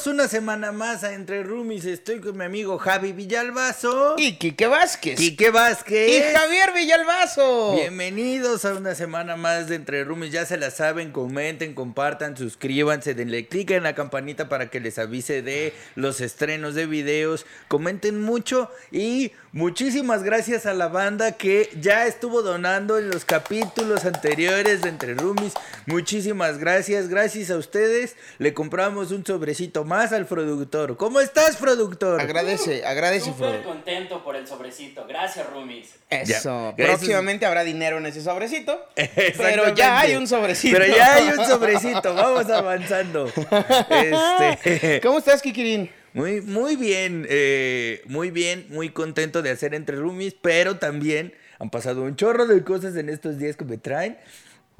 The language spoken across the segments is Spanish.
Bienvenidos una semana más a Entre Roomies. Estoy con mi amigo Javi Villalbazo. Y Quique Vázquez. Quique Vázquez. Y Javier Villalbazo. Bienvenidos a una semana más de Entre Roomies. Ya se la saben, comenten, compartan, suscríbanse, denle clic en la campanita para que les avise de los estrenos de videos. Comenten mucho y muchísimas gracias a la banda que ya estuvo donando en los capítulos anteriores de Entre Roomies. Muchísimas gracias. Gracias a ustedes le compramos un sobrecito más al productor. ¿Cómo estás, productor? Agradece, agradece, Súper contento por el sobrecito. Gracias, Roomies. Eso. Próximamente habrá dinero en ese sobrecito. Pero ya hay un sobrecito. Pero ya hay un sobrecito. Vamos avanzando. Este. ¿Cómo estás, Kikirin? Muy, muy bien, eh, muy bien, muy contento de hacer entre roomies, pero también han pasado un chorro de cosas en estos días que me traen.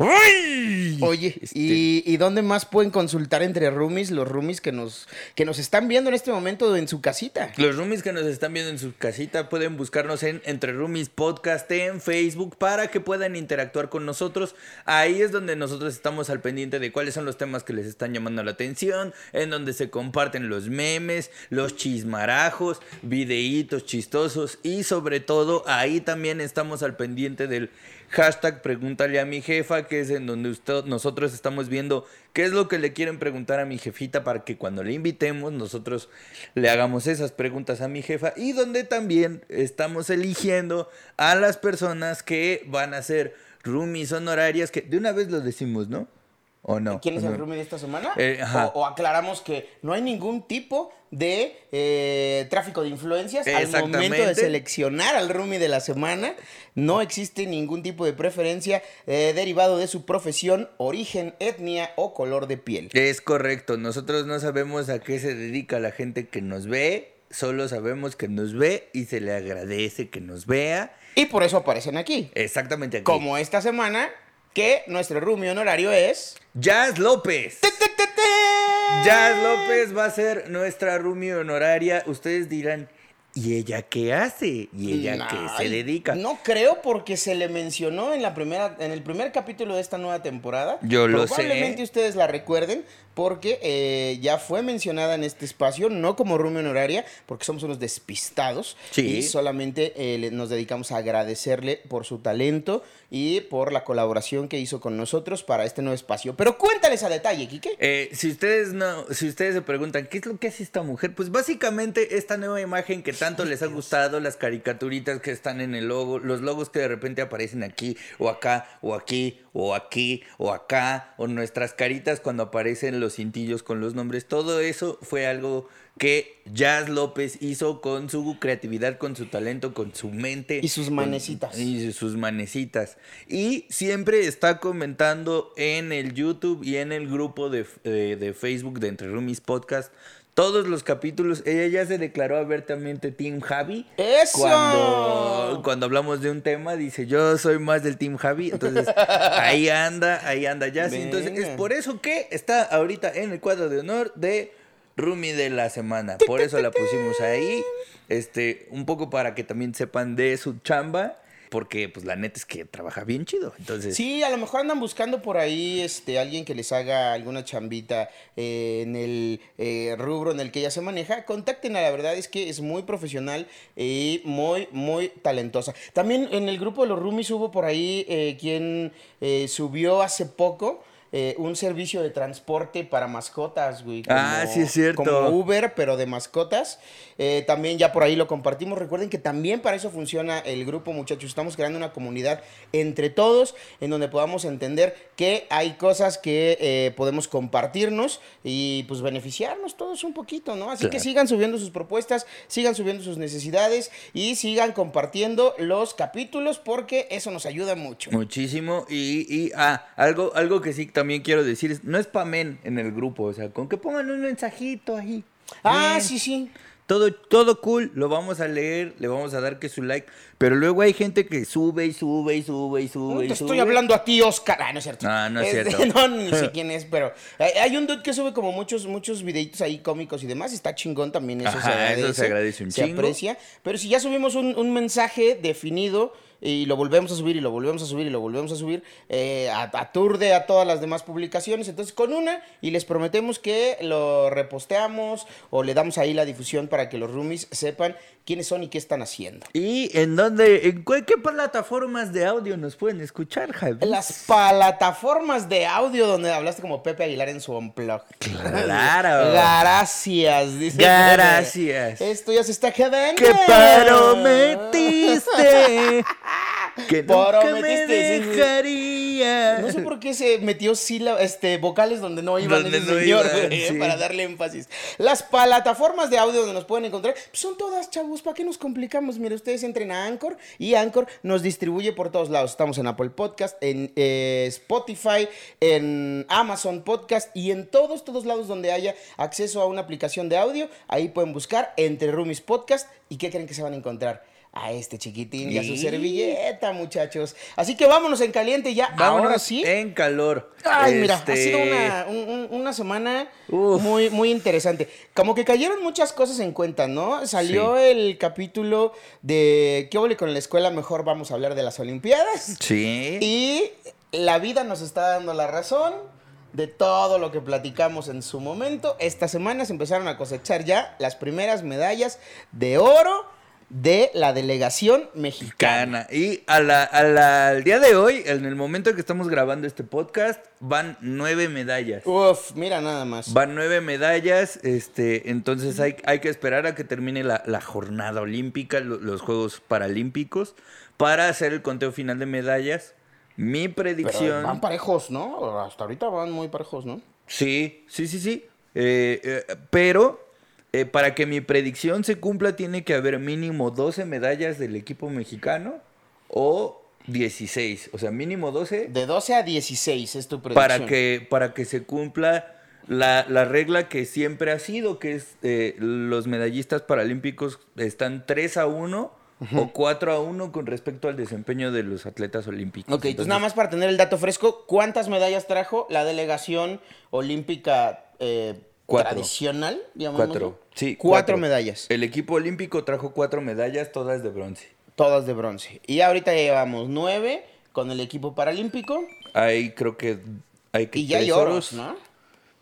¡Uy! Oye, Este, ¿y, y dónde más pueden consultar entre roomies los roomies que nos, que nos están viendo en este momento en su casita? Los roomies que nos están viendo en su casita pueden buscarnos en Entre Roomies Podcast en Facebook para que puedan interactuar con nosotros. Ahí es donde nosotros estamos al pendiente de cuáles son los temas que les están llamando la atención, en donde se comparten los memes, los chismarajos, videitos chistosos y sobre todo ahí también estamos al pendiente del hashtag pregúntale a mi jefa, que es en donde usted- nosotros estamos viendo qué es lo que le quieren preguntar a mi jefita para que cuando le invitemos nosotros le hagamos esas preguntas a mi jefa y donde también estamos eligiendo a las personas que van a ser roomies honorarias, que de una vez lo decimos, ¿no? ¿O no? ¿Quién es ¿O el roomie de esta semana? Eh, o, o aclaramos que no hay ningún tipo de eh, tráfico de influencias al momento de seleccionar al roomie de la semana. No existe ningún tipo de preferencia eh, derivado de su profesión, origen, etnia o color de piel. Es correcto, nosotros no sabemos a qué se dedica la gente que nos ve, solo sabemos que nos ve y se le agradece que nos vea. Y por eso aparecen aquí. Exactamente aquí. Como esta semana, que nuestro roomie honorario es... Jazz López. Jazz López va a ser nuestra roomie honoraria. Ustedes dirán, ¿y ella qué hace? ¿Y ella qué se dedica? No creo porque se le mencionó en la primera, en el primer capítulo de esta nueva temporada. Yo lo sé. Probablemente ustedes la recuerden porque eh, ya fue mencionada en este espacio, no como roomie honoraria, porque somos unos despistados. Sí. Y solamente eh, nos dedicamos a agradecerle por su talento y por la colaboración que hizo con nosotros para este nuevo espacio. Pero cuéntales a detalle, Quique. Eh, si ustedes no, si ustedes se preguntan qué es lo que hace esta mujer, pues básicamente esta nueva imagen que tanto les ha gustado, las caricaturitas que están en el logo, los logos que de repente aparecen aquí o acá o aquí o aquí o acá o nuestras caritas cuando aparecen los cintillos con los nombres, todo eso fue algo que Jazz López hizo con su creatividad, con su talento, con su mente. Y sus manecitas. y sus manecitas. Y siempre está comentando en el YouTube y en el grupo de, de- de Facebook de Entre Roomies Podcast. Todos los capítulos, ella ya se declaró abiertamente Team Javi. ¡Eso! Cuando, cuando hablamos de un tema, dice, yo soy más del Team Javi. Entonces, ahí anda, ahí anda ya. Entonces, es por eso que está ahorita en el cuadro de honor de Roomie de la semana. Por eso la pusimos ahí. Este, un poco para que también sepan de su chamba. Porque, pues, la neta es que trabaja bien chido. Entonces, Sí, a lo mejor andan buscando por ahí este, alguien que les haga alguna chambita eh, en el eh, rubro en el que ella se maneja. Contacten, la verdad es que es muy profesional y muy, muy talentosa. También en el grupo de los roomies hubo por ahí eh, quien eh, subió hace poco. Eh, un servicio de transporte para mascotas, güey. Ah, sí es cierto. Como Uber, pero de mascotas. Eh, también ya por ahí lo compartimos. Recuerden que también para eso funciona el grupo, muchachos. Estamos creando una comunidad entre todos en donde podamos entender que hay cosas que eh, podemos compartirnos y pues beneficiarnos todos un poquito, ¿no? Así que sigan subiendo sus propuestas, sigan subiendo sus necesidades y sigan compartiendo los capítulos porque eso nos ayuda mucho. Muchísimo. Y, y ah, algo, algo que sí también quiero decir no es pamen en el grupo. O sea, con que pongan un mensajito ahí. Ah, Bien. sí, sí. Todo, todo cool, lo vamos a leer, le vamos a dar que su like. Pero luego hay gente que sube y sube y sube y sube No y te sube. estoy hablando a ti, Oscar. Ah, no es cierto. No, no es Este, cierto. No, ni sé quién es, pero hay, un dude que sube como muchos, muchos videitos ahí cómicos y demás. Está chingón también, eso se Ajá, agradece. eso se agradece un Se chingo. aprecia. Pero si ya subimos un, un mensaje definido y lo volvemos a subir y lo volvemos a subir y lo volvemos a subir, eh, aturde a todas las demás publicaciones. Entonces, con una y les prometemos que lo reposteamos o le damos ahí la difusión para que los roomies sepan quiénes son y qué están haciendo. ¿Y en dónde, en qué plataformas de audio nos pueden escuchar, Javi? Las plataformas de audio donde hablaste como Pepe Aguilar en su unplug. Claro. Gracias, dice. Gracias. Esto ya se está quedando. que prometiste que nunca me dejaría. No sé por qué se metió sílabas, este, vocales donde no iban Donde ese no señor, iban, sí. para darle énfasis. Las plataformas de audio donde nos pueden encontrar pues, son todas, chavos. ¿Para qué nos complicamos? Mire, ustedes entren a Anchor y Anchor nos distribuye por todos lados. Estamos en Apple Podcast, en eh, Spotify, en Amazon Podcast y en todos, todos lados donde haya acceso a una aplicación de audio. Ahí pueden buscar Entre Roomies Podcast. ¿Y qué creen que se van a encontrar? A este chiquitín y a su servilleta, muchachos. Así que vámonos en caliente ya. Vámonos Ahora sí. en calor. Ay, mira, ha Este, sido una, un- un- una semana Uf. muy, muy interesante. Como que cayeron muchas cosas en cuenta, ¿no? Salió el capítulo de ¿Qué huele con la escuela? Mejor vamos a hablar de las Olimpiadas. Sí. Y la vida nos está dando la razón de todo lo que platicamos en su momento. Esta semana se empezaron a cosechar ya las primeras medallas de oro de la delegación mexicana. Cana. Y a la, a la- al día de hoy, en el momento en que estamos grabando este podcast, van nueve medallas. Uf, mira nada más. Van nueve medallas, este, entonces hay, hay que esperar a que termine la, la jornada olímpica, lo- los Juegos Paralímpicos, para hacer el conteo final de medallas. Mi Pero predicción... van parejos, ¿no? Hasta ahorita van muy parejos, ¿no? Sí, sí, sí, sí. Eh, eh, pero eh, para que mi predicción se cumpla tiene que haber mínimo 12 medallas del equipo mexicano o 16. O sea, mínimo 12 De 12 a 16 es tu predicción. para que, para que se cumpla la, la regla que siempre ha sido, que es eh, los medallistas paralímpicos están 3 a 1 o 4 a 1 con respecto al desempeño de los atletas olímpicos. Ok, entonces nada más para tener el dato fresco, ¿cuántas medallas trajo la delegación olímpica eh, Cuatro. tradicional? llamémoslo? Cuatro. Sí, Cuatro medallas. El equipo olímpico trajo cuatro medallas, todas de bronce. Todas de bronce. Y ahorita ya llevamos nueve con el equipo paralímpico. Hay creo que hay que Y ya hay tres oros, ¿no?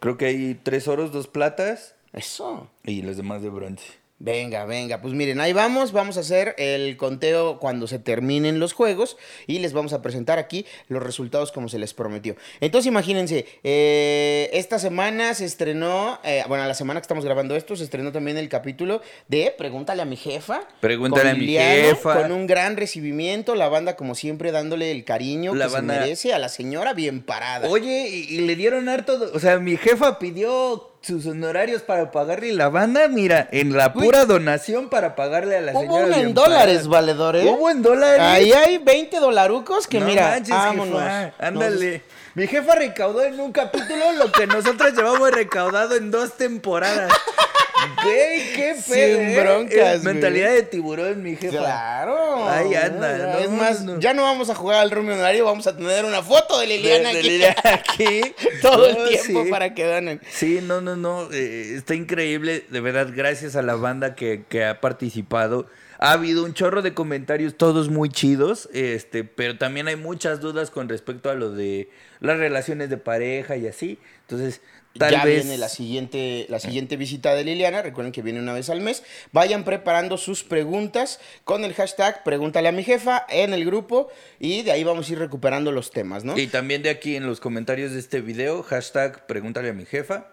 Creo que hay tres oros, dos platas Eso. y los demás de bronce. Venga, venga, pues miren, ahí vamos, vamos a hacer el conteo cuando se terminen los juegos y les vamos a presentar aquí los resultados como se les prometió. Entonces imagínense, eh, esta semana se estrenó, eh, bueno, la semana que estamos grabando esto, se estrenó también el capítulo de Pregúntale a mi jefa. Pregúntale a mi Liliana, jefa. Con un gran recibimiento, la banda como siempre dándole el cariño La que banda- se merece a la señora bien parada. Oye, y, y le dieron harto, o sea, mi jefa pidió sus honorarios para pagarle la banda, mira, en la pura donación para pagarle a la Hubo señora. uno en dólares, valedor, ¿eh? Hubo en dólares. Ahí hay 20 dolarucos que No mira, manches, vámonos. jefa, Ándale. Mi jefa recaudó en un capítulo lo que nosotros llevamos recaudado en dos temporadas. Güey, qué Sin pedo. ¿eh? broncas, Es Mentalidad de tiburón, mi jefa. Claro. Ahí anda, no, es más, no. ya no vamos a jugar al Rumi Honorario, vamos a tener una foto de Liliana De- de aquí. Liliana aquí. Todo No, el tiempo sí. para que donen. Sí, no, no, no. eh, está increíble. De verdad, gracias a la banda que, que ha participado. Ha habido un chorro de comentarios, todos muy chidos, este, pero también hay muchas dudas con respecto a lo de las relaciones de pareja y así. Entonces, tal ya vez. viene la siguiente, la siguiente visita de Liliana. Recuerden que viene una vez al mes. Vayan preparando sus preguntas con el hashtag Pregúntale a mi jefa en el grupo. Y de ahí vamos a ir recuperando los temas, ¿no? Y también de aquí en los comentarios de este video, hashtag pregúntale a mi jefa.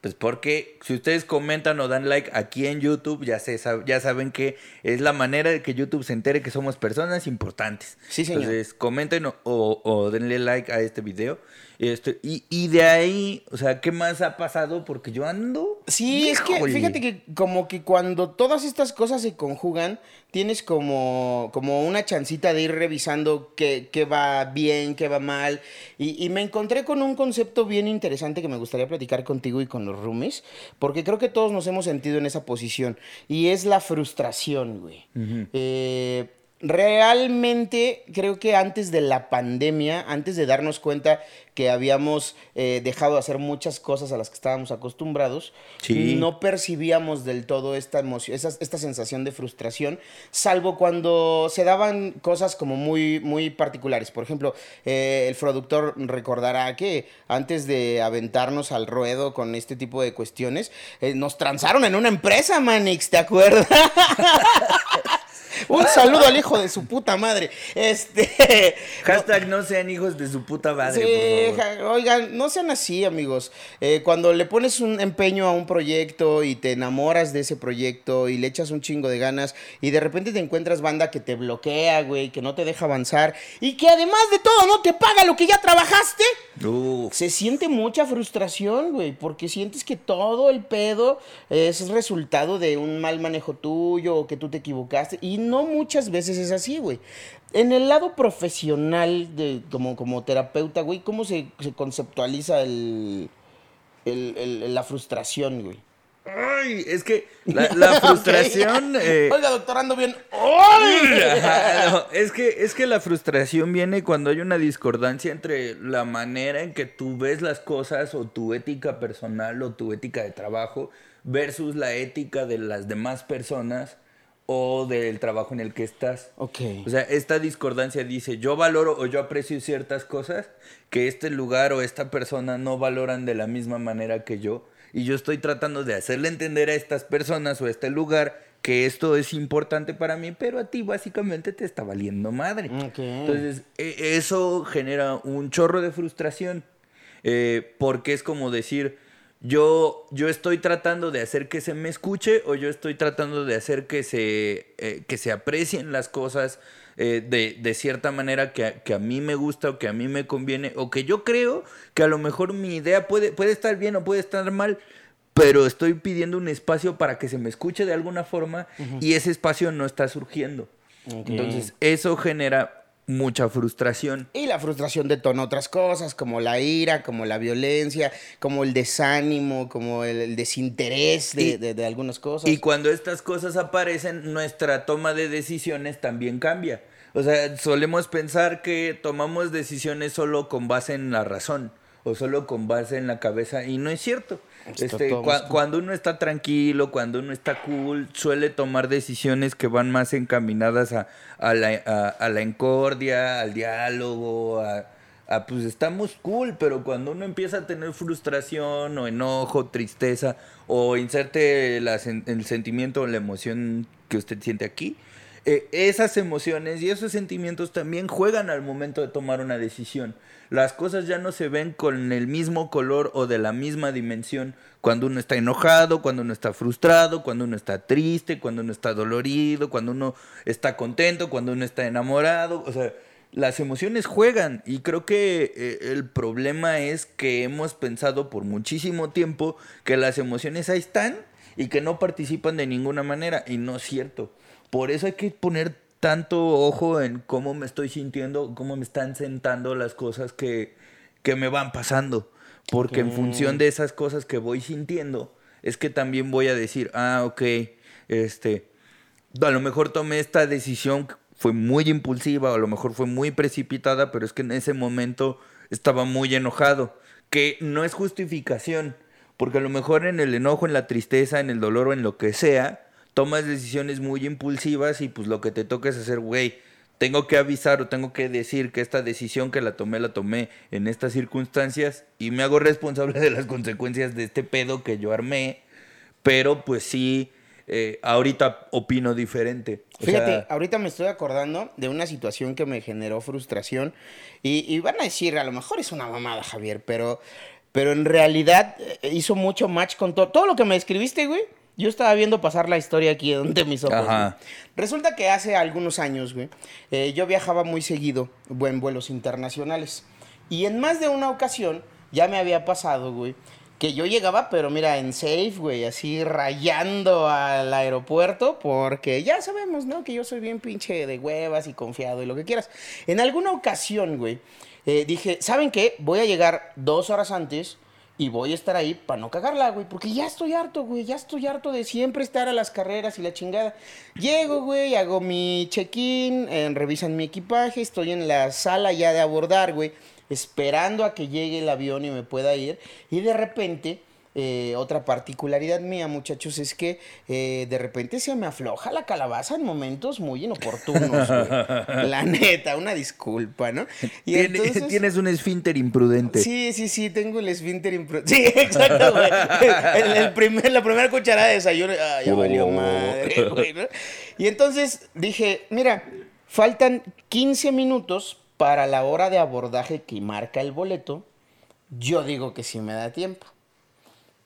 Pues porque si ustedes comentan o dan like aquí en YouTube, ya, se, ya saben que es la manera de que YouTube se entere que somos personas importantes. Sí, señor. Entonces comenten o, o- o denle like a este video. Este, y, y de ahí, o sea, ¿qué más ha pasado? Porque yo ando... Sí, es que fíjate que como que cuando todas estas cosas se conjugan, tienes como, como una chancita de ir revisando qué, qué va bien, qué va mal. Y, y me encontré con un concepto bien interesante que me gustaría platicar contigo y con los roomies, porque creo que todos nos hemos sentido en esa posición. Y es la frustración, güey. Eh, realmente creo que antes de la pandemia, antes de darnos cuenta que habíamos eh, dejado de hacer muchas cosas a las que estábamos acostumbrados, Sí. no percibíamos del todo esta emoción, esa- esta sensación de frustración, salvo cuando se daban cosas como muy, muy particulares. Por ejemplo, eh, el productor recordará que antes de aventarnos al ruedo con este tipo de cuestiones, eh, nos transaron en una empresa, Manix, ¿te acuerdas? Un saludo al hijo de su puta madre. Este. Hashtag no sean hijos de su puta madre, Sí, por favor. ja- oigan, no sean así, amigos. Eh, cuando le pones un empeño a un proyecto y te enamoras de ese proyecto y le echas un chingo de ganas y de repente te encuentras banda que te bloquea, güey, que no te deja avanzar y que además de todo no te paga lo que ya trabajaste. Uf. Se siente mucha frustración, güey, porque sientes que todo el pedo es resultado de un mal manejo tuyo o que tú te equivocaste. Y no muchas veces es así, güey. En el lado profesional, de, como, como terapeuta, güey, ¿cómo se, se conceptualiza el, el- el- la frustración, güey? Ay, es que la, la frustración. Eh, Oiga, doctor, ando bien. ¡Ay! No, es que es que la frustración viene cuando hay una discordancia entre la manera en que tú ves las cosas o tu ética personal o tu ética de trabajo versus la ética de las demás personas o del trabajo en el que estás. Ok. O sea, esta discordancia dice, yo valoro o yo aprecio ciertas cosas que este lugar o esta persona no valoran de la misma manera que yo. Y yo estoy tratando de hacerle entender a estas personas o a este lugar que esto es importante para mí, pero a ti básicamente te está valiendo madre. Ok. Entonces, e- eso genera un chorro de frustración. eh, porque es como decir, yo, yo estoy tratando de hacer que se me escuche o yo estoy tratando de hacer que se, eh, que se aprecien las cosas eh, de, de cierta manera que, a- que a mí me gusta o que a mí me conviene o que yo creo que a lo mejor mi idea puede, puede estar bien o puede estar mal, pero estoy pidiendo un espacio para que se me escuche de alguna forma y ese espacio no está surgiendo. Entonces, eso genera mucha frustración. Y la frustración detona otras cosas, como la ira, como la violencia, como el desánimo, como el, el desinterés de, Y- de- de algunas cosas. Y cuando estas cosas aparecen, nuestra toma de decisiones también cambia. O sea, solemos pensar que tomamos decisiones solo con base en la razón o solo con base en la cabeza y no es cierto. Este, cuando uno está tranquilo, cuando uno está cool, suele tomar decisiones que van más encaminadas a, a la, a- a la encordia, al diálogo, a, pues estamos cool, pero cuando uno empieza a tener frustración o enojo, tristeza, o inserte la el sentimiento o la emoción que usted siente aquí, eh, esas emociones y esos sentimientos también juegan al momento de tomar una decisión. Las cosas ya no se ven con el mismo color o de la misma dimensión cuando uno está enojado, cuando uno está frustrado, cuando uno está triste, cuando uno está dolorido, cuando uno está contento, cuando uno está enamorado. O sea, las emociones juegan y creo que eh, el problema es que hemos pensado por muchísimo tiempo que las emociones ahí están y que no participan de ninguna manera y no es cierto. Por eso hay que poner tanto ojo en cómo me estoy sintiendo, cómo me están sentando las cosas que, que me van pasando. Porque en función de esas cosas que voy sintiendo, es que también voy a decir, ah, ok, este, a lo mejor tomé esta decisión, fue muy impulsiva, o a lo mejor fue muy precipitada, pero es que en ese momento estaba muy enojado, que no es justificación, porque a lo mejor en el enojo, en la tristeza, en el dolor o en lo que sea, tomas decisiones muy impulsivas y pues lo que te toca es hacer, güey, tengo que avisar o tengo que decir que esta decisión que la tomé, la tomé en estas circunstancias y me hago responsable de las consecuencias de este pedo que yo armé, pero pues sí, eh, ahorita opino diferente. Fíjate, ahorita me estoy acordando de una situación que me generó frustración y, y van a decir, a lo mejor es una mamada, Javier, pero, pero en realidad eh, hizo mucho match con todo. Todo lo que me escribiste, güey. Yo estaba viendo pasar la historia aquí ante mis ojos. Ajá. Resulta que hace algunos años, güey, eh, yo viajaba muy seguido en vuelos internacionales. Y en más de una ocasión ya me había pasado, güey, que yo llegaba, pero mira, en safe, güey, así rayando al aeropuerto, porque ya sabemos, ¿no? Que yo soy bien pinche de huevas y confiado y lo que quieras. En alguna ocasión, güey, eh, dije, ¿saben qué? Voy a llegar dos horas antes y voy a estar ahí para no cagarla, güey, porque ya estoy harto, güey, ya estoy harto de siempre estar a las carreras y la chingada. Llego, güey, hago mi check-in, eh, revisan mi equipaje, estoy en la sala ya de abordar, güey, esperando a que llegue el avión y me pueda ir, y de repente eh, otra particularidad mía, muchachos, es que eh, de repente se me afloja la calabaza en momentos muy inoportunos. La neta, una disculpa, ¿no? Y Tien- entonces- Tienes un esfínter imprudente. Sí, sí, sí, tengo el esfínter imprudente. Sí, exacto, güey. El, el primer, la primera cucharada de desayuno, ah, ya valió madre, güey, ¿no? Y entonces dije, mira, faltan 15 minutos para la hora de abordaje que marca el boleto. Yo digo que sí me da tiempo.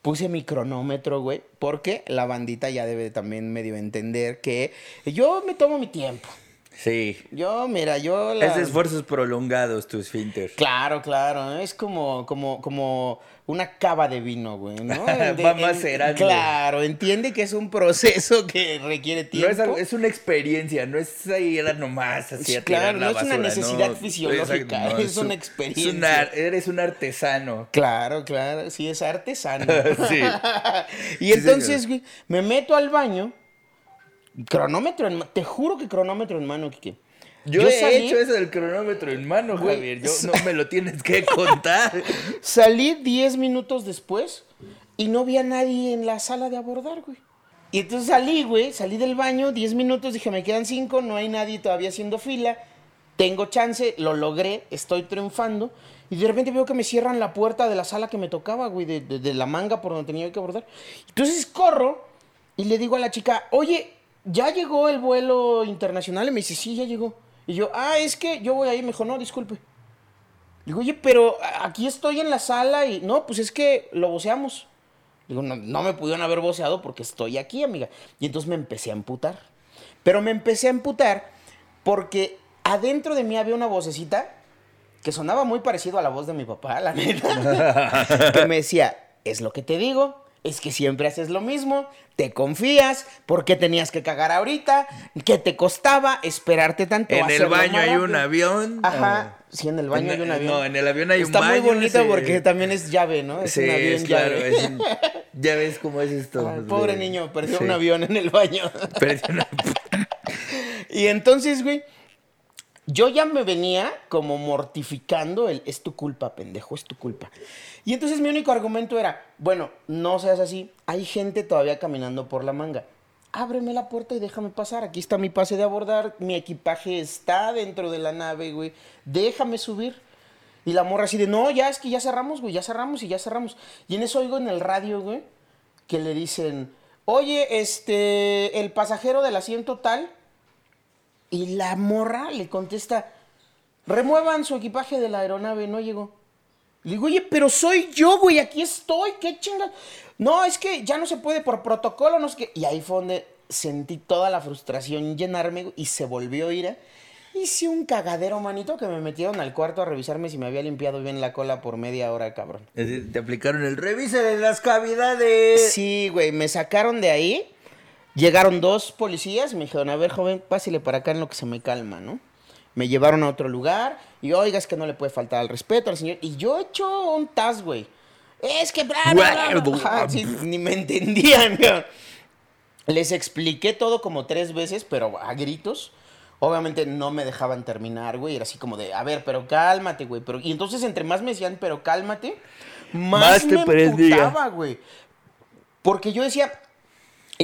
Puse mi cronómetro, güey, porque la bandita ya debe también medio entender que yo me tomo mi tiempo. Sí. Yo, mira, yo la... Es de esfuerzos prolongados tu esfínter. Claro, claro, es como, como, como una cava de vino, güey, ¿no? Va macerando. Claro, entiende que es un proceso que requiere No tiempo. es, algo- es una experiencia, no es ir a nomás así a Claro, tirar la no es una necesidad no. fisiológica, es una un- experiencia. es eres un artesano. Claro, claro, sí, es artesano. Sí. y Sí, entonces, güey, me meto al baño, cronómetro en mano, te juro que cronómetro en mano, Kike. Yo, Yo he salí- hecho eso del cronómetro en mano, Güey, Javier. Yo, no me lo tienes que contar. Salí 10 minutos después y no vi a nadie en la sala de abordar, güey. Y entonces salí, güey, salí del baño, 10 minutos, dije, me quedan 5, no hay nadie todavía haciendo fila, tengo chance, lo logré, estoy triunfando. Y de repente veo que me cierran la puerta de la sala que me tocaba, güey, de, de- de la manga por donde tenía que abordar. Entonces corro y le digo a la chica, oye, ¿ya llegó el vuelo internacional? Y me dice, sí, ya llegó. Y yo, ah, es que yo voy ahí. Me dijo, no, disculpe. Digo, oye, pero aquí estoy en la sala y no, pues es que lo voceamos. Digo, no, no me pudieron haber voceado porque estoy aquí, amiga. Y entonces me empecé a emputar. Pero me empecé a emputar porque adentro de mí había una vocecita que sonaba muy parecido a la voz de mi papá, la neta. que me decía, es lo que te digo, es que siempre haces lo mismo, te confías, ¿por qué tenías que cagar ahorita? ¿Qué te costaba esperarte tanto? En el baño hay un rápido?" avión. Ajá, sí, en el baño En- hay un avión. no, en el avión hay un Está muy baño, bonito sí. porque también es llave, ¿no? Es sí, un avión es claro. llave. es un- ya ves cómo es esto. Pobre niño, perdió sí. un avión en el baño. Perdió una- y entonces, güey, yo ya me venía como mortificando el es tu culpa, pendejo, es tu culpa. Y entonces mi único argumento era, bueno, no seas así, hay gente todavía caminando por la manga. Ábreme la puerta y déjame pasar. Aquí está mi pase de abordar, mi equipaje está dentro de la nave, güey. Déjame subir. Y la morra así de, no, ya es que ya cerramos, güey, ya cerramos y ya cerramos. Y en eso oigo en el radio, güey, que le dicen, oye, este, el pasajero del asiento tal. Y la morra le contesta, remuevan su equipaje de la aeronave, no llegó. Le digo, oye, pero soy yo, güey, aquí estoy, qué chingas. No, es que ya no se puede por protocolo, no sé qué. Y ahí fue donde sentí toda la frustración llenarme y se volvió a ir. ¿eh? Hice un cagadero, manito, que me metieron al cuarto a revisarme si me había limpiado bien la cola por media hora, cabrón. Es decir, Te aplicaron el revise de las cavidades. Sí, güey, me sacaron de ahí. Llegaron dos policías y me dijeron, a ver, joven, pásele para acá en lo que se me calma, ¿no? Me llevaron a otro lugar y, oiga, es que no le puede faltar al respeto al señor. Y yo he hecho un tas, güey. Es que, bla, bla, bla, bla. Ajá, sí, ni me entendían. Les expliqué todo como tres veces, pero a gritos. Obviamente no me dejaban terminar, güey. Era así como de, a ver, pero cálmate, güey. Pero... Y entonces entre más me decían, pero cálmate, más, Más te me emputaba, güey. Porque yo decía,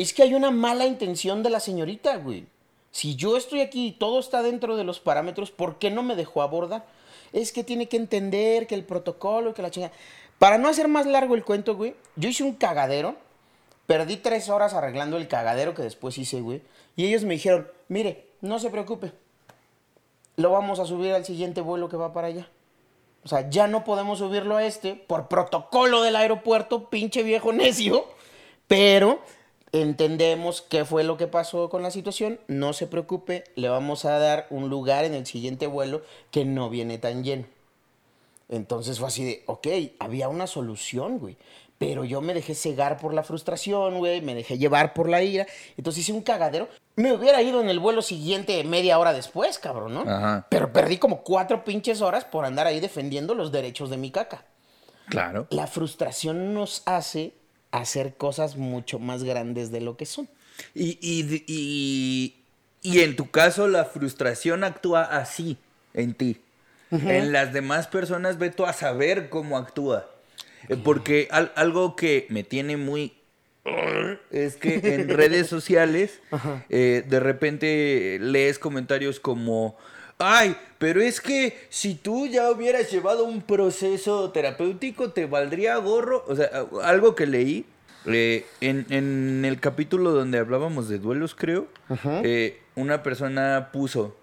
es que hay una mala intención de la señorita, güey. Si yo estoy aquí y todo está dentro de los parámetros, ¿por qué no me dejó abordar? Es que tiene que entender que el protocolo, que la chingada. Para no hacer más largo el cuento, güey, yo hice un cagadero. Perdí tres horas arreglando el cagadero que después hice, güey. Y ellos me dijeron, mire, no se preocupe. Lo vamos a subir al siguiente vuelo que va para allá. O sea, ya no podemos subirlo a este por protocolo del aeropuerto, pinche viejo necio. Pero entendemos qué fue lo que pasó con la situación. No se preocupe, le vamos a dar un lugar en el siguiente vuelo que no viene tan lleno. Entonces fue así de, ok, había una solución, güey. Pero yo me dejé cegar por la frustración, güey, me dejé llevar por la ira. Entonces hice un cagadero. Me hubiera ido en el vuelo siguiente media hora después, cabrón, ¿no? Ajá. Pero perdí como cuatro pinches horas por andar ahí defendiendo los derechos de mi caca. Claro. La frustración nos hace hacer cosas mucho más grandes de lo que son. Y, y, y, y en tu caso la frustración actúa así en ti. En las demás personas ve tú a saber cómo actúa. Eh, Porque al- algo que me tiene muy... Es que en redes sociales eh, de repente lees comentarios como... Ay, pero es que si tú ya hubieras llevado un proceso terapéutico, te valdría gorro. O sea, algo que leí eh, en, en el capítulo donde hablábamos de duelos, creo, eh, una persona puso,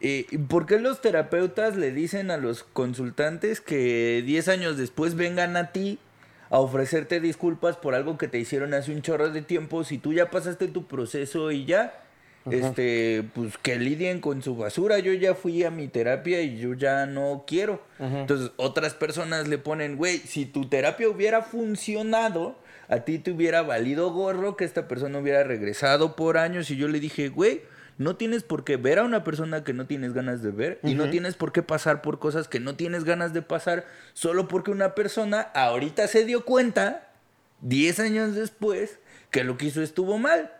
eh, ¿por qué los terapeutas le dicen a los consultantes que 10 años después vengan a ti a ofrecerte disculpas por algo que te hicieron hace un chorro de tiempo si tú ya pasaste tu proceso y ya? Este, pues que lidien con su basura. Yo ya fui a mi terapia y yo ya no quiero. Entonces, otras personas le ponen, güey, si tu terapia hubiera funcionado, a ti te hubiera valido gorro que esta persona hubiera regresado por años. Y yo le dije, güey, no tienes por qué ver a una persona que no tienes ganas de ver y no tienes por qué pasar por cosas que no tienes ganas de pasar solo porque una persona ahorita se dio cuenta, 10 años después, que lo que hizo estuvo mal.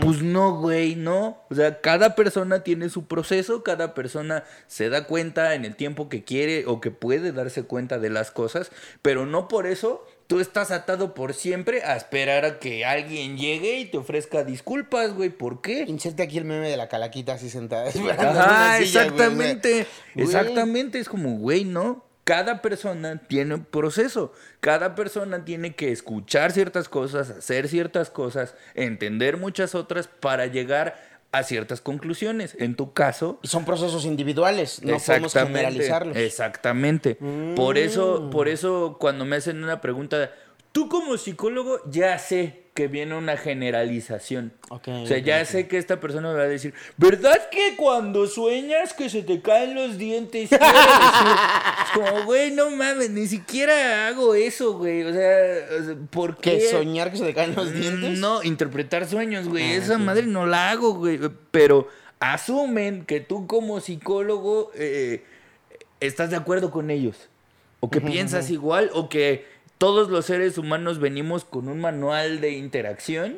Pues no, güey, no. O sea, cada persona tiene su proceso, cada persona se da cuenta en el tiempo que quiere o que puede darse cuenta de las cosas, pero no por eso tú estás atado por siempre a esperar a que alguien llegue y te ofrezca disculpas, güey. ¿Por qué? Inserte aquí el meme de la calaquita así sentada. Ajá, silla, exactamente. güey. Exactamente. Es como, güey, ¿no? Cada persona tiene un proceso. Cada persona tiene que escuchar ciertas cosas, hacer ciertas cosas, entender muchas otras para llegar a ciertas conclusiones. En tu caso, Y son procesos individuales, no podemos generalizarlos. Exactamente. Por Mm. eso, por eso cuando me hacen una pregunta, tú como psicólogo ya sé que viene una generalización. O sea, ya sé que esta persona me va a decir, ¿verdad que cuando sueñas que se te caen los dientes? quiere decir?" Es como, güey, no mames, ni siquiera hago eso, güey. O sea, ¿por qué? ¿Que soñar que se te caen los dientes? Mm, No, interpretar sueños, güey. Ah, Esa madre no la hago, güey. Pero asumen que tú como psicólogo eh, estás de acuerdo con ellos. O que piensas igual, o que todos los seres humanos venimos con un manual de interacción.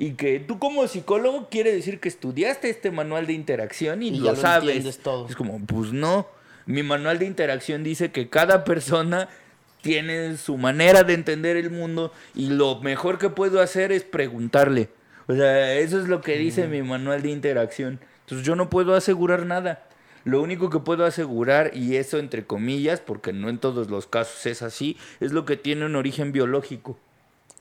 Y que tú como psicólogo quiere decir que estudiaste este manual de interacción y, Y lo, sabes. todo. Es como, pues no. Mi manual de interacción dice que cada persona tiene su manera de entender el mundo y lo mejor que puedo hacer es preguntarle. O sea, eso es lo que dice mi manual de interacción. Entonces yo no puedo asegurar nada. Lo único que puedo asegurar, y eso entre comillas, porque no en todos los casos es así, es lo que tiene un origen biológico.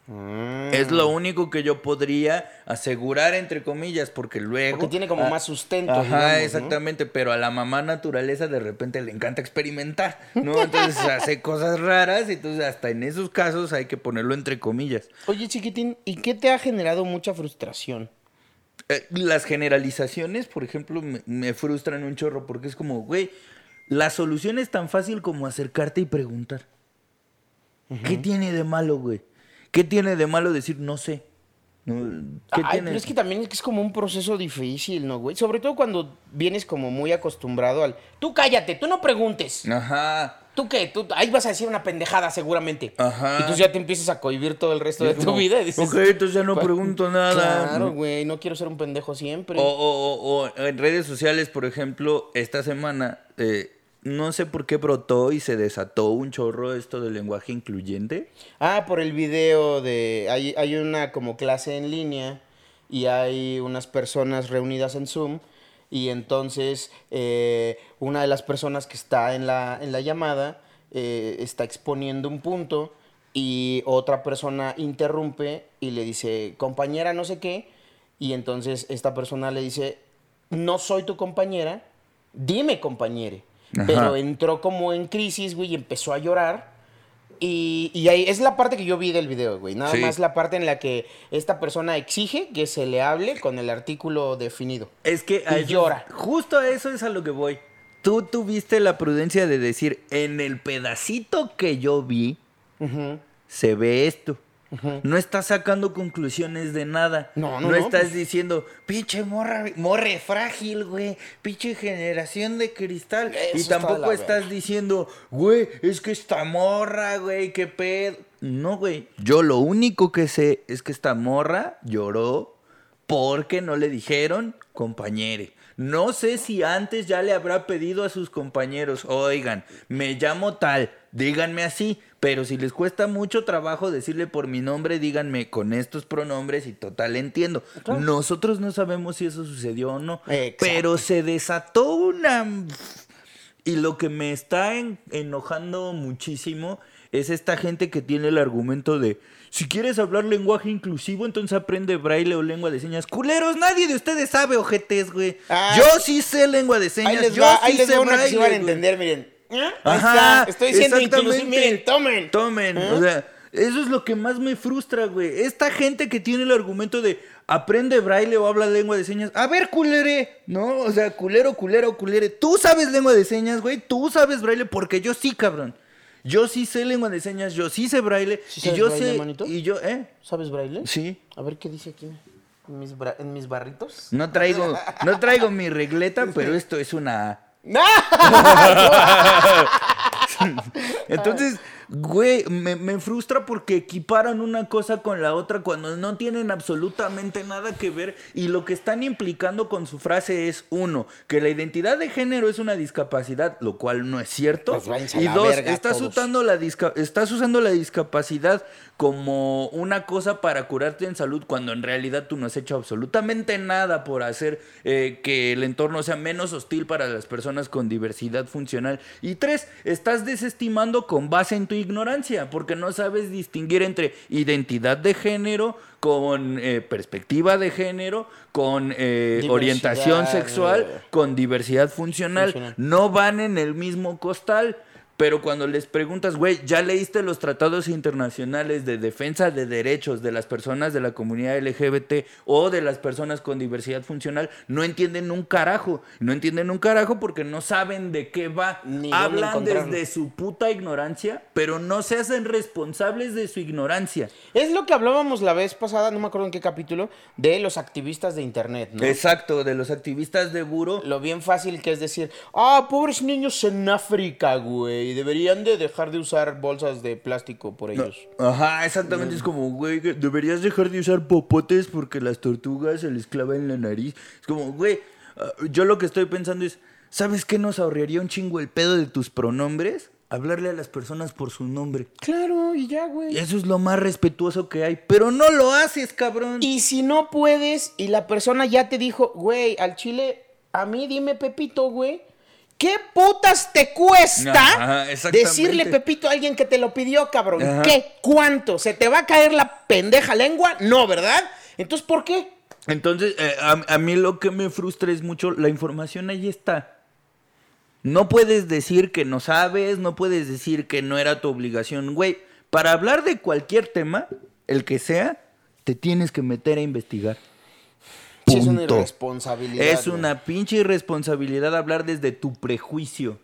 Mm. Es lo único que yo podría asegurar, entre comillas, porque luego... Porque tiene como Ah, más sustento, Ajá, digamos, ¿no? exactamente, pero a la mamá naturaleza de repente le encanta experimentar, ¿no? Entonces hace cosas raras, entonces hasta en esos casos hay que ponerlo entre comillas. Oye, chiquitín, ¿y qué te ha generado mucha frustración? Eh, las generalizaciones, por ejemplo, me, me frustran un chorro porque es como, güey, la solución es tan fácil como acercarte y preguntar. ¿Qué tiene de malo, güey? ¿Qué tiene de malo decir no sé? ¿Qué Ay, tiene? pero es que también es como un proceso difícil, ¿no, güey? Sobre todo cuando vienes como muy acostumbrado al... Tú cállate, tú no preguntes. Ajá. ¿Tú qué? Tú, ahí vas a decir una pendejada seguramente. Ajá. Y tú ya te empiezas a cohibir todo el resto de tu vida. y dices, ok, entonces ya no "Pa- pregunto nada". Claro, güey, no quiero ser un pendejo siempre. O, o- o- o en redes sociales, por ejemplo, esta semana, eh, no sé por qué brotó y se desató un chorro esto del lenguaje incluyente. Ah, por el video de... Hay, hay una como clase en línea y hay unas personas reunidas en Zoom y entonces eh, una de las personas que está en la, en la llamada eh, está exponiendo un punto y otra persona interrumpe y le dice, compañera no sé qué, y entonces esta persona le dice, no soy tu compañera, dime compañere. Ajá. Pero entró como en crisis, güey, y empezó a llorar. Y, y ahí es la parte que yo vi del video, güey. Nada Sí. más la parte en la que esta persona exige que se le hable con el artículo definido. Es que a Y llora. Justo a eso es a lo que voy. Tú tuviste la prudencia de decir, en el pedacito que yo vi, se ve esto. No estás sacando conclusiones de nada. No, no, No no, estás pues. diciendo, pinche morra, morre frágil, güey. Pinche generación de cristal. Eso y está tampoco la estás diciendo, güey, es que esta morra, güey, qué pedo. No, güey. Yo lo único que sé es que esta morra lloró porque no le dijeron compañere. No sé si antes ya le habrá pedido a sus compañeros, oigan, me llamo tal, díganme así, pero si les cuesta mucho trabajo decirle por mi nombre, díganme con estos pronombres y total entiendo. Nosotros no sabemos si eso sucedió o no, Exacto. pero se desató una... Y lo que me está en- enojando muchísimo es esta gente que tiene el argumento de, si quieres hablar lenguaje inclusivo, entonces aprende braille o lengua de señas. Culeros, nadie de ustedes sabe ojetes, güey. Ah. yo sí sé lengua de señas. Ahí les yo va, sí ahí les sé va una que sí van a braille, güey. entender, miren. ¿Eh? Ajá. Estoy diciendo exactamente. miren, tomen. Tomen, ¿Eh? o sea, eso es lo que más me frustra, güey. Esta gente que tiene el argumento de aprende braille o habla lengua de señas. A ver, culere, ¿no? O sea, culero, culero, culere. Tú sabes lengua de señas, güey. Tú sabes braille porque yo sí, cabrón. Yo sí sé lengua de señas, yo sí sé braille. ¿Sí y sabes yo braille, sé. manito? Y yo, ¿eh? ¿Sabes braille? Sí. A ver qué dice aquí en mis, bra- en mis barritos. No traigo, no traigo mi regleta, pero esto es una A. Entonces, güey, me, me frustra porque equiparan una cosa con la otra cuando no tienen absolutamente nada que ver y lo que están implicando con su frase es, uno, que la identidad de género es una discapacidad, lo cual no es cierto. Pues y dos, estás usando, la disca- estás usando la discapacidad como una cosa para curarte en salud cuando en realidad tú no has hecho absolutamente nada por hacer eh, que el entorno sea menos hostil para las personas con diversidad funcional. Y tres, estás desestimando con base en tu ignorancia porque no sabes distinguir entre identidad de género con eh, perspectiva de género, con eh, orientación sexual, eh, con diversidad funcional. funcional. No van en el mismo costal. Pero cuando les preguntas, güey, ¿ya leíste los tratados internacionales de defensa de derechos de las personas de la comunidad LGBT o de las personas con diversidad funcional? No entienden un carajo. No entienden un carajo porque no saben de qué va. Ni Hablan desde su puta ignorancia, pero no se hacen responsables de su ignorancia. Es lo que hablábamos la vez pasada, no me acuerdo en qué capítulo, de los activistas de internet, ¿no? Exacto, de los activistas de Buro. Lo bien fácil que es decir, ah, pobres niños en África, güey, deberían de dejar de usar bolsas de plástico por ellos. Ajá, exactamente. Es como, güey, deberías dejar de usar popotes porque las tortugas se les clava en la nariz. Es como, güey, ah, yo lo que estoy pensando es, ¿sabes qué nos ahorraría un chingo el pedo de tus pronombres? Hablarle a las personas por su nombre. Claro, y ya, güey. Y eso es lo más respetuoso que hay. Pero no lo haces, cabrón. Y si no puedes y la persona ya te dijo, güey, al chile, a mí dime Pepito, güey. ¿Qué putas te cuesta Ajá, decirle Pepito a alguien que te lo pidió, cabrón? Ajá. ¿Qué? ¿Cuánto? ¿Se te va a caer la pendeja lengua? No, ¿verdad? Entonces, ¿por qué? Entonces, eh, a, a mí lo que me frustra es mucho, la información ahí está. No puedes decir que no sabes, no puedes decir que no era tu obligación, güey. Para hablar de cualquier tema, el que sea, te tienes que meter a investigar. Es una irresponsabilidad. Es güey. una pinche irresponsabilidad hablar desde tu prejuicio.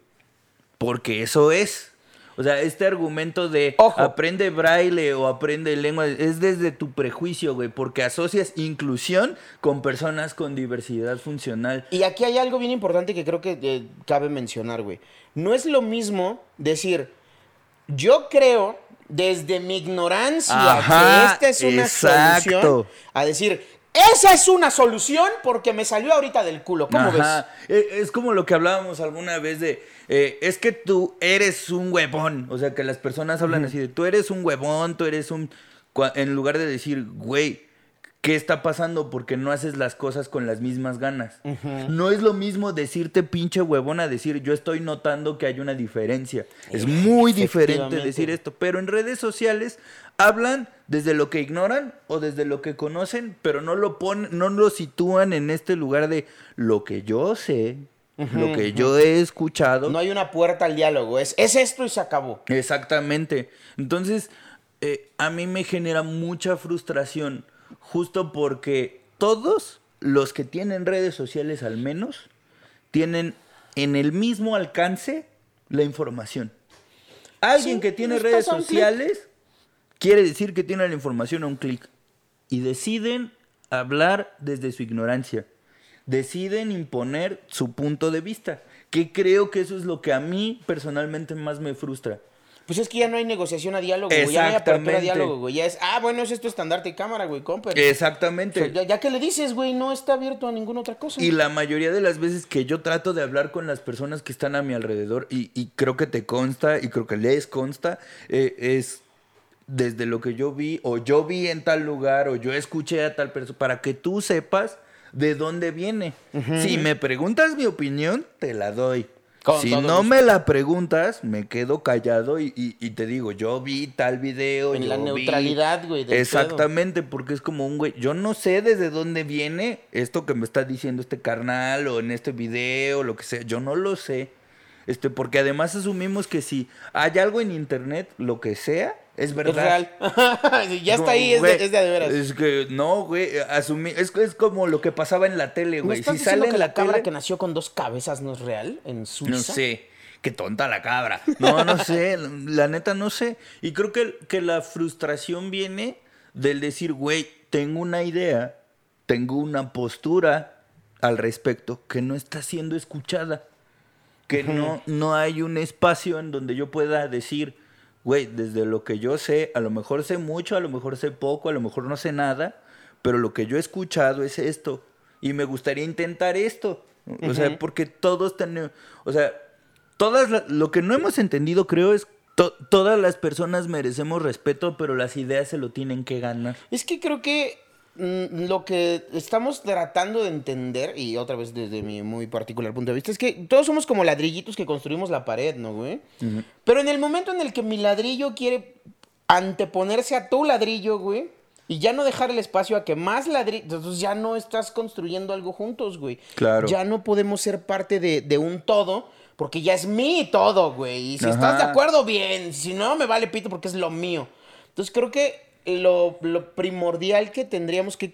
Porque eso es. O sea, este argumento de Ojo. aprende braille o aprende lengua es desde tu prejuicio, güey. Porque asocias inclusión con personas con diversidad funcional. Y aquí hay algo bien importante que creo que eh, cabe mencionar, güey. No es lo mismo decir, yo creo desde mi ignorancia Ajá, que esta es una exacto. solución, a decir, esa es una solución porque me salió ahorita del culo. ¿Cómo Ajá. Eh, Es como lo que hablábamos alguna vez de, eh, es que tú eres un huevón. O sea, que las personas hablan así de, tú eres un huevón, tú eres un... En lugar de decir, güey, ¿qué está pasando? Porque no haces las cosas con las mismas ganas. No es lo mismo decirte pinche huevón a decir, yo estoy notando que hay una diferencia. Es muy diferente decir esto. Pero en redes sociales hablan desde lo que ignoran o desde lo que conocen, pero no lo ponen, no lo sitúan en este lugar de lo que yo sé, lo que yo he escuchado. No hay una puerta al diálogo, es, es esto y se acabó. Exactamente. Entonces, eh, a mí me genera mucha frustración, justo porque todos los que tienen redes sociales al menos, tienen en el mismo alcance la información. Alguien Sí, que tiene redes sociales quiere decir que tienen la información a un clic. Y deciden hablar desde su ignorancia. Deciden imponer su punto de vista. Que creo que eso es lo que a mí personalmente más me frustra. Pues es que ya no hay negociación a diálogo, güey. Ya no hay apertura a diálogo, güey. Ya es, ah, bueno, es esto estandarte de cámara, güey, compa. Exactamente. ya, ya, que le dices, güey, no está abierto a ninguna otra cosa. Y la mayoría de las veces que yo trato de hablar con las personas que están a mi alrededor, y, y creo que te consta, y creo que les consta, eh, es desde lo que yo vi, o yo vi en tal lugar, o yo escuché a tal persona, para que tú sepas de dónde viene. Si me preguntas mi opinión, te la doy si no me la preguntas, me quedo callado y, te digo, yo vi tal video. En la neutralidad, güey. Exactamente, porque es como un güey. Yo no sé desde dónde viene esto que me está diciendo este carnal o en este video, lo que sea. Yo no lo sé. Este, porque además asumimos que si hay algo en internet, lo que sea, es verdad. Es real. ya está ahí, es, de, es, de, veras. Es que no, güey, asumí, es, es como lo que pasaba en la tele, güey. si sale que en la, cabra que nació con dos cabezas no es real en Suiza. No sé. Qué tonta la cabra. No, no sé, la neta no sé. Y creo que, que la frustración viene del decir, güey, tengo una idea, tengo una postura al respecto que no está siendo escuchada. Que no, no hay un espacio en donde yo pueda decir, güey, desde lo que yo sé, a lo mejor sé mucho, a lo mejor sé poco, a lo mejor no sé nada, pero lo que yo he escuchado es esto. Y me gustaría intentar esto. O sea, porque todos tenemos, o sea, todas lo que no hemos entendido creo es todas las personas merecemos respeto, pero las ideas se lo tienen que ganar. Es que creo que lo que estamos tratando de entender, y otra vez desde mi muy particular punto de vista, es que todos somos como ladrillitos que construimos la pared, ¿no, güey? Pero en el momento en el que mi ladrillo quiere anteponerse a tu ladrillo, güey, y ya no dejar el espacio a que más ladrillos, entonces ya no estás construyendo algo juntos, güey. Claro. Ya no podemos ser parte de, un todo. Porque ya es mi todo, güey. Y si estás de acuerdo, bien. Si no, me vale pito porque es lo mío. Entonces creo que lo, primordial que tendríamos que,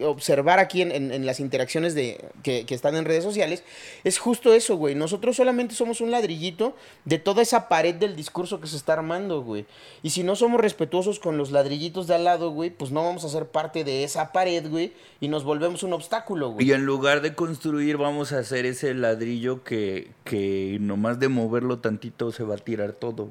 observar aquí en, las interacciones de, que, están en redes sociales es justo eso, güey. Nosotros solamente somos un ladrillito de toda esa pared del discurso que se está armando, güey. Y si no somos respetuosos con los ladrillitos de al lado, güey, pues no vamos a ser parte de esa pared, güey, y nos volvemos un obstáculo, güey. Y en lugar de construir, vamos a hacer ese ladrillo que, que nomás de moverlo tantito se va a tirar todo.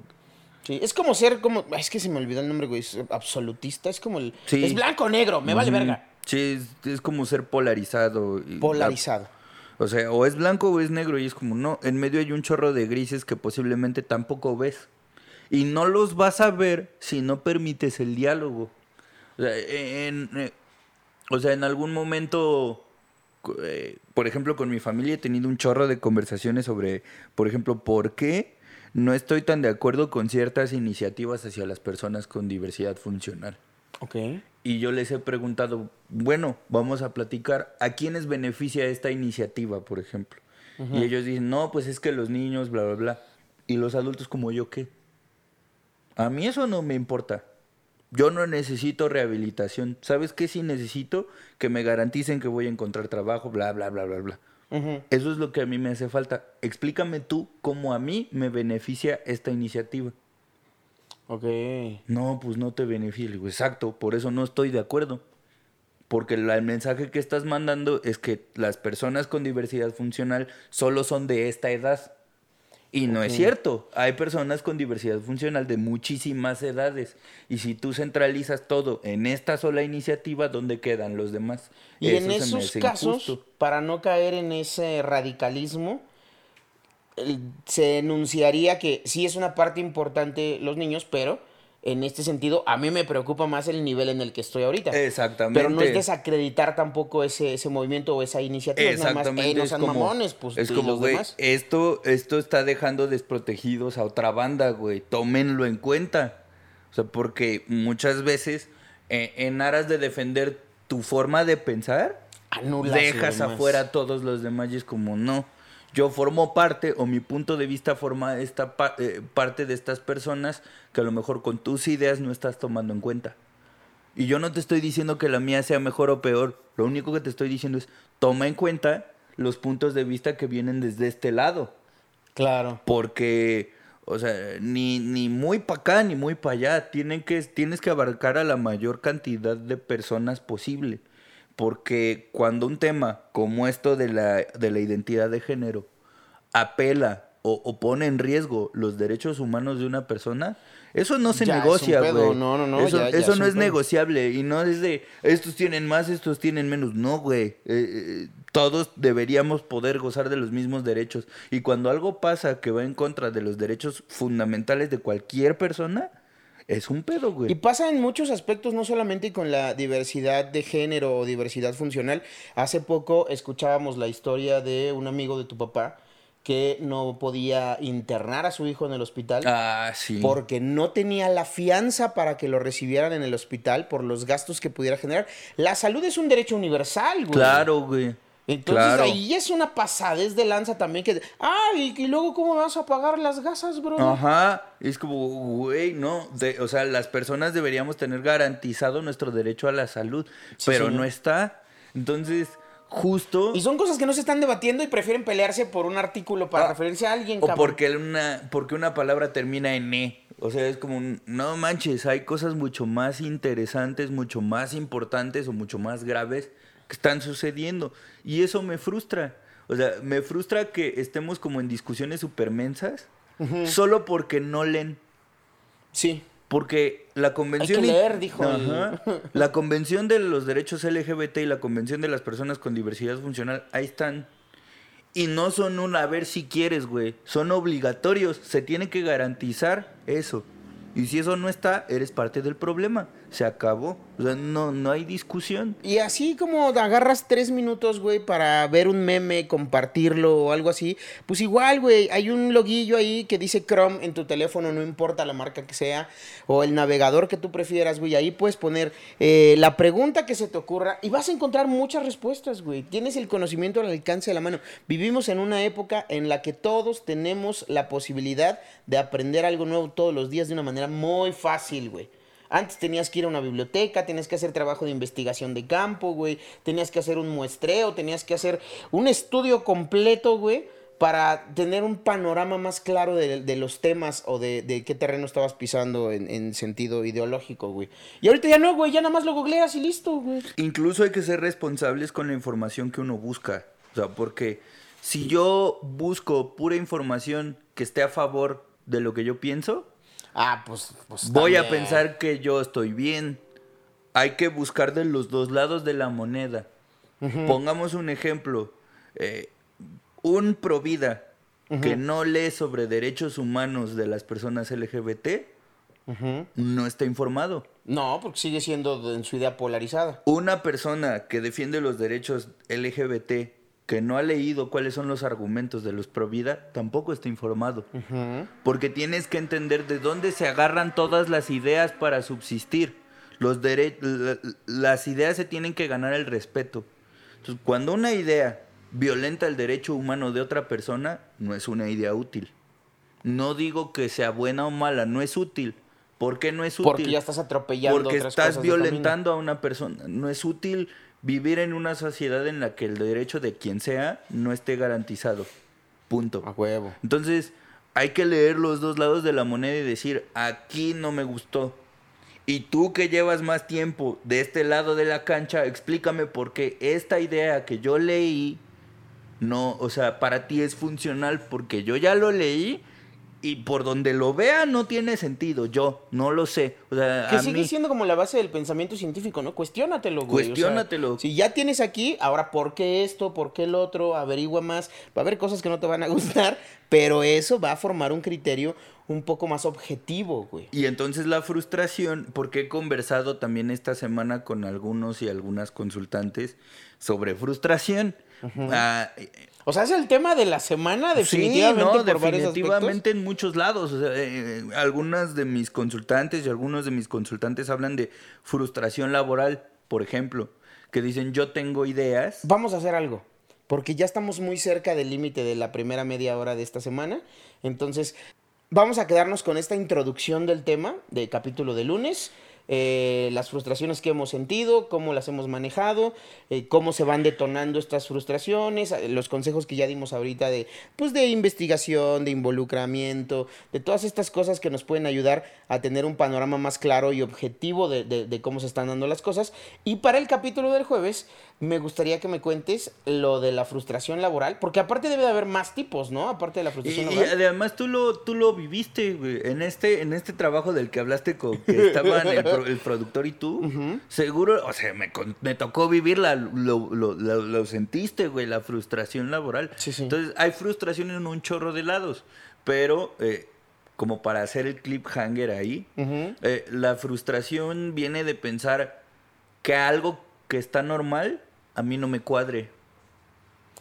Sí, es como ser como. Es que se me olvidó el nombre, güey. Es absolutista. Es como el. Es blanco o negro, me vale verga. Sí, es, como ser polarizado. Polarizado. o sea, o es blanco o es negro. Y es como, no, en medio hay un chorro de grises que posiblemente tampoco ves. Y no los vas a ver si no permites el diálogo. O sea, en, eh, o sea, en algún momento. Eh, por ejemplo, con mi familia he tenido un chorro de conversaciones sobre, por ejemplo, por qué no estoy tan de acuerdo con ciertas iniciativas hacia las personas con diversidad funcional. Ok. Y yo les he preguntado, bueno, vamos a platicar, ¿a quiénes beneficia esta iniciativa, por ejemplo? Y ellos dicen, no, pues es que los niños, bla, bla, bla. ¿Y los adultos como yo qué? A mí eso no me importa. Yo no necesito rehabilitación. ¿Sabes qué sí necesito? Que me garanticen que voy a encontrar trabajo, bla, bla, bla, bla, bla. Eso es lo que a mí me hace falta. Explícame tú cómo a mí me beneficia esta iniciativa. Ok. No, pues no te beneficia. Exacto, por eso no estoy de acuerdo. Porque el mensaje que estás mandando es que las personas con diversidad funcional solo son de esta edad. Y no es cierto. Hay personas con diversidad funcional de muchísimas edades. Y si tú centralizas todo en esta sola iniciativa, ¿dónde quedan los demás? Y en esos casos, para no caer en ese radicalismo, se enunciaría que sí es una parte importante los niños, pero en este sentido, a mí me preocupa más el nivel en el que estoy ahorita. Exactamente. Pero no es desacreditar tampoco ese, ese movimiento o esa iniciativa. Exactamente. Nada más, no mamones, pues. Es como, güey, esto, esto está dejando desprotegidos a otra banda, güey. Tómenlo en cuenta. O sea, porque muchas veces, eh, en aras de defender tu forma de pensar, dejas afuera a todos los demás y es como, no yo formo parte o mi punto de vista forma esta eh, parte de estas personas que a lo mejor con tus ideas no estás tomando en cuenta. Y yo no te estoy diciendo que la mía sea mejor o peor, lo único que te estoy diciendo es toma en cuenta los puntos de vista que vienen desde este lado. Claro. Porque O sea, ni, ni muy para acá ni muy para allá. Tienen que, tienes que abarcar a la mayor cantidad de personas posible. Porque cuando un tema como esto de la, de la identidad de género apela o, o pone en riesgo los derechos humanos de una persona, eso no se Ya, negocia, güey. No, no, no, Eso, ya- ya eso es no es pedo. negociable y no es de estos tienen más, estos tienen menos. No, güey. Eh, eh, todos deberíamos poder gozar de los mismos derechos. Y cuando algo pasa que va en contra de los derechos fundamentales de cualquier persona, es un pedo, Y güey. pasa en muchos aspectos, no solamente con la diversidad de género o diversidad funcional. Hace poco escuchábamos la historia de un amigo de tu papá que no podía internar a su hijo en el hospital Ah, sí. porque no tenía la fianza para que lo recibieran en el hospital por los gastos que pudiera generar. La salud es un derecho universal, güey. Claro, güey. Entonces Claro. ahí es una pasadez de lanza también que... Ah, y, y luego ¿cómo vas a pagar las gasas, bro? Ajá, es como, güey, no, de- o sea, las personas deberíamos tener garantizado nuestro derecho a la salud, Sí, pero señor. no está. Entonces, justo... Y son cosas que no se están debatiendo y prefieren pelearse por un artículo para Ah, referirse a alguien, O cabrón. porque una, porque una palabra termina en E. O sea, es como, un, no manches, hay cosas mucho más interesantes, mucho más importantes o mucho más graves que están sucediendo. Y eso me frustra. O sea, me frustra que estemos como en discusiones supermensas solo porque no leen. Sí. Porque la convención... que in- leer, dijo Ajá. La convención de los derechos LGBT y la convención de las personas con diversidad funcional, ahí están. Y no son un a ver si quieres, güey. Son obligatorios. Se tiene que garantizar eso. Y si eso no está, eres parte del problema. Se acabó. No, no hay discusión. Y así como agarras tres minutos, güey, para ver un meme, compartirlo o algo así, pues igual, güey, hay un loguillo ahí que dice Chrome en tu teléfono, no importa la marca que sea, o el navegador que tú prefieras, güey, ahí puedes poner eh, la pregunta que se te ocurra y vas a encontrar muchas respuestas, güey. Tienes el conocimiento al alcance de la mano. Vivimos en una época en la que todos tenemos la posibilidad de aprender algo nuevo todos los días de una manera muy fácil, güey. Antes tenías que ir a una biblioteca, tenías que hacer trabajo de investigación de campo, güey. Tenías que hacer un muestreo, tenías que hacer un estudio completo, güey, para tener un panorama más claro de, los temas o de, de qué terreno estabas pisando en, en sentido ideológico, güey. Y ahorita ya no, güey, ya nada más lo googleas y listo, güey. Incluso hay que ser responsables con la información que uno busca. O sea, porque si yo busco pura información que esté a favor de lo que yo pienso, Ah, pues, pues voy a pensar que yo estoy bien. Hay que buscar de los dos lados de la moneda. Pongamos un ejemplo. eh, un provida que no lee sobre derechos humanos de las personas LGBT no está informado. No, porque sigue siendo en su idea polarizada. Una persona que defiende los derechos LGBT que no ha leído cuáles son los argumentos de los provida tampoco está informado. Ujú. Porque tienes que entender de dónde se agarran todas las ideas para subsistir. Los dere- la- las ideas se tienen que ganar el respeto. Entonces, cuando una idea violenta el derecho humano de otra persona, no es una idea útil. No digo que sea buena o mala, no es útil. ¿Por qué no es útil? Porque ya estás atropellando Porque otras estás cosas violentando a una persona. No es útil vivir en una sociedad en la que el derecho de quien sea no esté garantizado. Punto. A huevo. Entonces, hay que leer los dos lados de la moneda y decir, aquí no me gustó. Y tú que llevas más tiempo de este lado de la cancha, explícame por qué esta idea que yo leí, no, o sea, para ti es funcional porque yo ya lo leí y por donde lo vea no tiene sentido. Yo no lo sé. O sea, Que a sigue mí- siendo como la base del pensamiento científico, ¿no? Cuestiónatelo, güey. o sea, Cuestiónatelo. si ya tienes aquí, ahora, ¿por qué esto? ¿Por qué el otro? Averigua más. Va a haber cosas que no te van a gustar, pero eso va a formar un criterio un poco más objetivo, güey. Y entonces la frustración, porque he conversado también esta semana con algunos y algunas consultantes sobre frustración. Ah, O sea, es el tema de la semana, sí, definitivamente, no, por varios aspectos. definitivamente en muchos lados. O sea, eh, algunas de mis consultantes y algunos de mis consultantes hablan de frustración laboral, por ejemplo, que dicen yo tengo ideas. Vamos a hacer algo. Porque ya estamos muy cerca del límite de la primera media hora de esta semana. Entonces, vamos a quedarnos con esta introducción del tema de capítulo de lunes. eh, las frustraciones que hemos sentido, cómo las hemos manejado, eh, cómo se van detonando estas frustraciones, eh, los consejos que ya dimos ahorita de, pues, de investigación, de involucramiento, de todas estas cosas que nos pueden ayudar a tener un panorama más claro y objetivo de cómo se están dando las cosas. Y para el capítulo del jueves, me gustaría que me cuentes lo de la frustración laboral, porque aparte debe de haber más tipos, ¿no? Aparte de la Y, frustración y laboral. además tú lo, tú lo viviste, güey. En este, en este trabajo del que hablaste con que estaban el, pro- el productor y tú, seguro, o sea, me, me tocó vivirla, lo, lo, lo- lo sentiste, güey, la frustración laboral. Sí, sí. Entonces, hay frustración en un chorro de lados, pero eh, como para hacer el cliffhanger ahí, Ujú. eh, la frustración viene de pensar que algo que está normal a mí no me cuadre.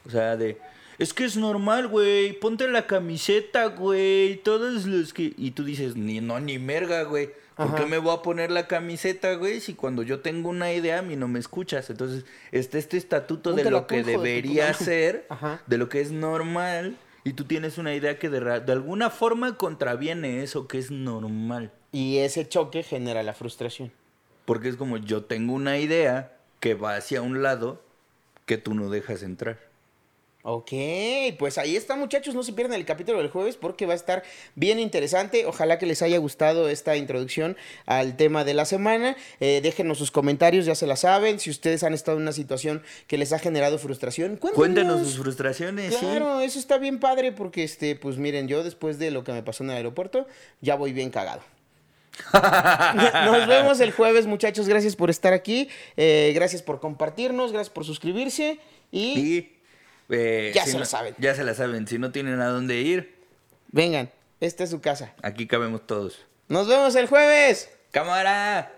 O sea, de. Es que es normal, güey. Ponte la camiseta, güey. Todos los que. Y tú dices, ni no, ni merga, güey. ¿Por qué me voy a poner la camiseta, güey? Si cuando yo tengo una idea, a mí no me escuchas. Entonces, está este estatuto de lo que de debería ser, Ajá. de lo que es normal. Y tú tienes una idea que de, de alguna forma contraviene eso que es normal. Y ese choque genera la frustración. Porque es como yo tengo una idea que va hacia un lado que tú no dejas entrar. Ok, pues ahí está muchachos, no se pierdan el capítulo del jueves porque va a estar bien interesante. Ojalá que les haya gustado esta introducción al tema de la semana. Eh, déjenos sus comentarios, ya se la saben. Si ustedes han estado en una situación que les ha generado frustración, cuéntenos. Cuéntanos sus frustraciones, sí. Claro, eso está bien padre porque, este, pues miren, yo después de lo que me pasó en el aeropuerto, ya voy bien cagado. Nos vemos el jueves, muchachos. Gracias por estar aquí. Eh, gracias por compartirnos. Gracias por suscribirse. Y. Eh, ya se no, la saben. Ya se la saben. Si no tienen a dónde ir. Vengan, esta es su casa. Aquí cabemos todos. Nos vemos el jueves. Cámara.